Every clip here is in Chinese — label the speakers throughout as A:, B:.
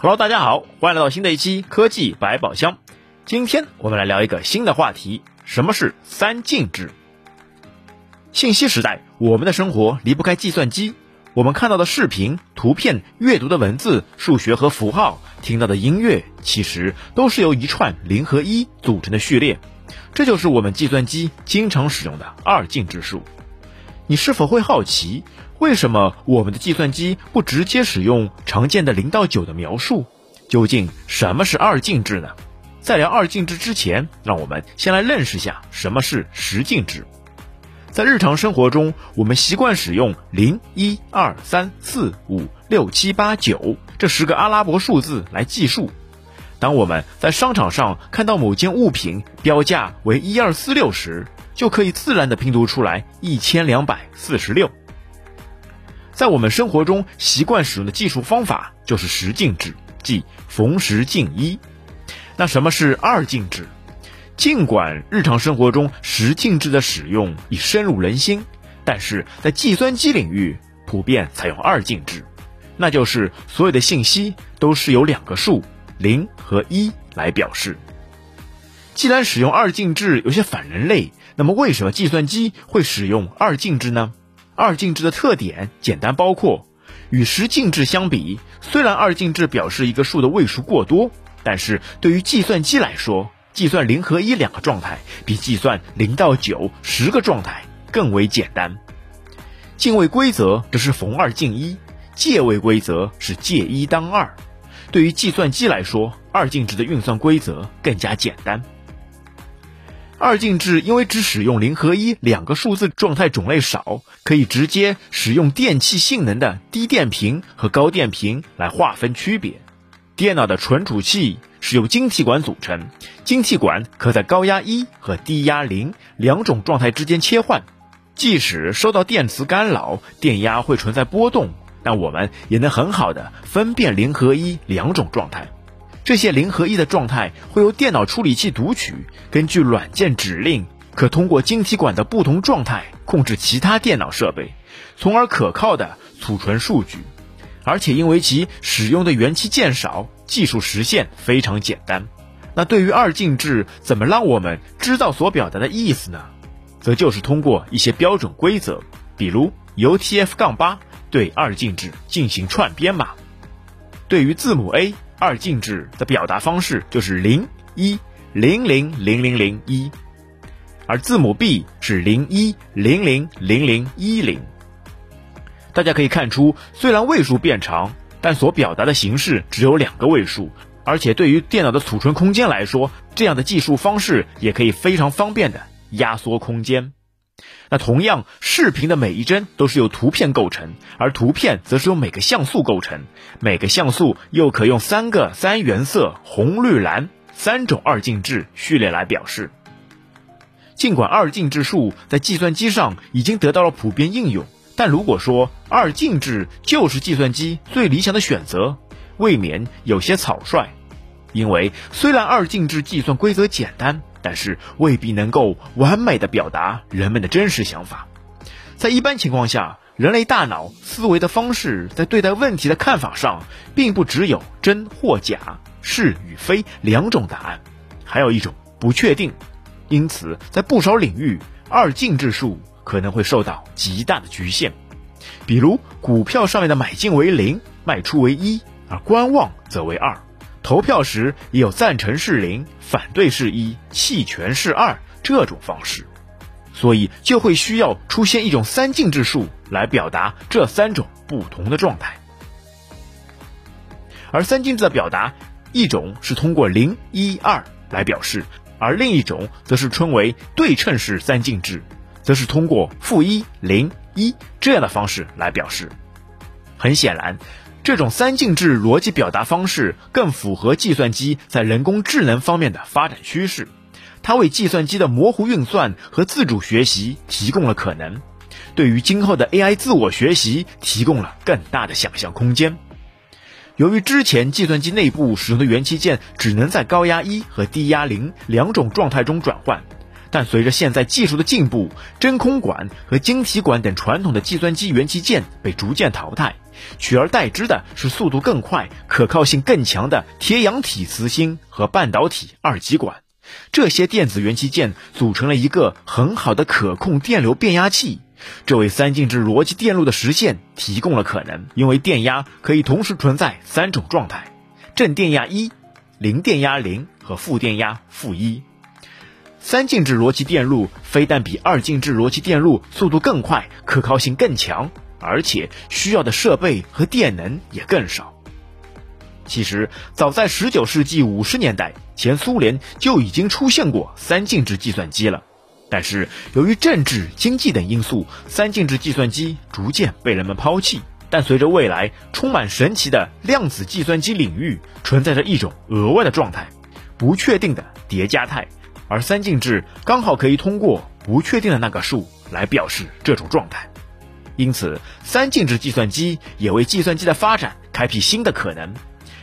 A: Hello，大家好，欢迎来到新的一期科技百宝箱。今天我们来聊一个新的话题，什么是三进制？信息时代，我们的生活离不开计算机。我们看到的视频、图片、阅读的文字、数学和符号、听到的音乐，其实都是由一串零和一组成的序列。这就是我们计算机经常使用的二进制数。你是否会好奇？为什么我们的计算机不直接使用常见的零到九的描述？究竟什么是二进制呢？在聊二进制之前，让我们先来认识下什么是十进制。在日常生活中，我们习惯使用零、一、二、三、四、五、六、七、八、九这十个阿拉伯数字来计数。当我们在商场上看到某件物品标价为一二四六时，就可以自然地拼读出来一千两百四十六。在我们生活中习惯使用的技术方法就是十进制，即逢十进一。那什么是二进制？尽管日常生活中十进制的使用已深入人心，但是在计算机领域普遍采用二进制，那就是所有的信息都是由两个数零和一来表示。既然使用二进制有些反人类，那么为什么计算机会使用二进制呢？二进制的特点简单包括，与十进制相比，虽然二进制表示一个数的位数过多，但是对于计算机来说，计算零和一两个状态比计算零到九十个状态更为简单。进位规则则是逢二进一，借位规则是借一当二。对于计算机来说，二进制的运算规则更加简单。二进制因为只使用零和一两个数字状态种类少，可以直接使用电器性能的低电平和高电平来划分区别。电脑的存储器是由晶体管组成，晶体管可在高压一和低压零两种状态之间切换。即使受到电磁干扰，电压会存在波动，但我们也能很好的分辨零和一两种状态。这些零和一的状态会由电脑处理器读取，根据软件指令，可通过晶体管的不同状态控制其他电脑设备，从而可靠的储存数据。而且因为其使用的元器件少，技术实现非常简单。那对于二进制，怎么让我们知道所表达的意思呢？则就是通过一些标准规则，比如 UTF-8 对二进制进行串编码。对于字母 A。二进制的表达方式就是零一零零零零零一，而字母 B 是零一零零零零一零。大家可以看出，虽然位数变长，但所表达的形式只有两个位数，而且对于电脑的储存空间来说，这样的计数方式也可以非常方便的压缩空间。那同样，视频的每一帧都是由图片构成，而图片则是由每个像素构成，每个像素又可用三个三原色红、绿、蓝三种二进制序列来表示。尽管二进制数在计算机上已经得到了普遍应用，但如果说二进制就是计算机最理想的选择，未免有些草率。因为虽然二进制计算规则简单。但是未必能够完美的表达人们的真实想法。在一般情况下，人类大脑思维的方式在对待问题的看法上，并不只有真或假、是与非两种答案，还有一种不确定。因此，在不少领域，二进制数可能会受到极大的局限。比如，股票上面的买进为零，卖出为一，而观望则为二。投票时也有赞成是零，反对是一，弃权是二这种方式，所以就会需要出现一种三进制数来表达这三种不同的状态。而三进制的表达，一种是通过零一二来表示，而另一种则是称为对称式三进制，则是通过负一零一这样的方式来表示。很显然。这种三进制逻辑表达方式更符合计算机在人工智能方面的发展趋势，它为计算机的模糊运算和自主学习提供了可能，对于今后的 AI 自我学习提供了更大的想象空间。由于之前计算机内部使用的元器件只能在高压一和低压零两种状态中转换，但随着现在技术的进步，真空管和晶体管等传统的计算机元器件被逐渐淘汰，取而代之的是速度更快、可靠性更强的铁氧体磁芯和半导体二极管。这些电子元器件组成了一个很好的可控电流变压器，这为三进制逻辑电路的实现提供了可能。因为电压可以同时存在三种状态：正电压一、零电压零和负电压负一。三进制逻辑电路非但比二进制逻辑电路速度更快、可靠性更强，而且需要的设备和电能也更少。其实，早在19世纪50年代，前苏联就已经出现过三进制计算机了。但是，由于政治、经济等因素，三进制计算机逐渐被人们抛弃。但随着未来充满神奇的量子计算机领域，存在着一种额外的状态——不确定的叠加态，而三进制刚好可以通过不确定的那个数来表示这种状态。因此，三进制计算机也为计算机的发展开辟新的可能。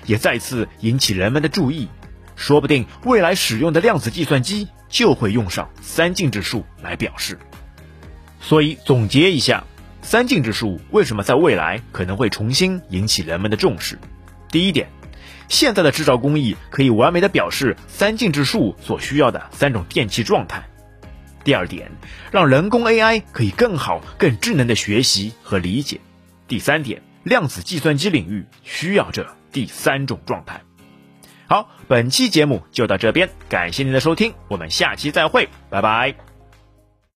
A: 也再次引起人们的注意，说不定未来使用的量子计算机就会用上三进制数来表示。所以总结一下，三进制数为什么在未来可能会重新引起人们的重视？第一点，现在的制造工艺可以完美的表示三进制数所需要的三种电气状态。第二点，让人工 AI 可以更好、更智能的学习和理解。第三点，量子计算机领域需要这。第三种状态。好，本期节目就到这边，感谢您的收听，我们下期再会，拜拜。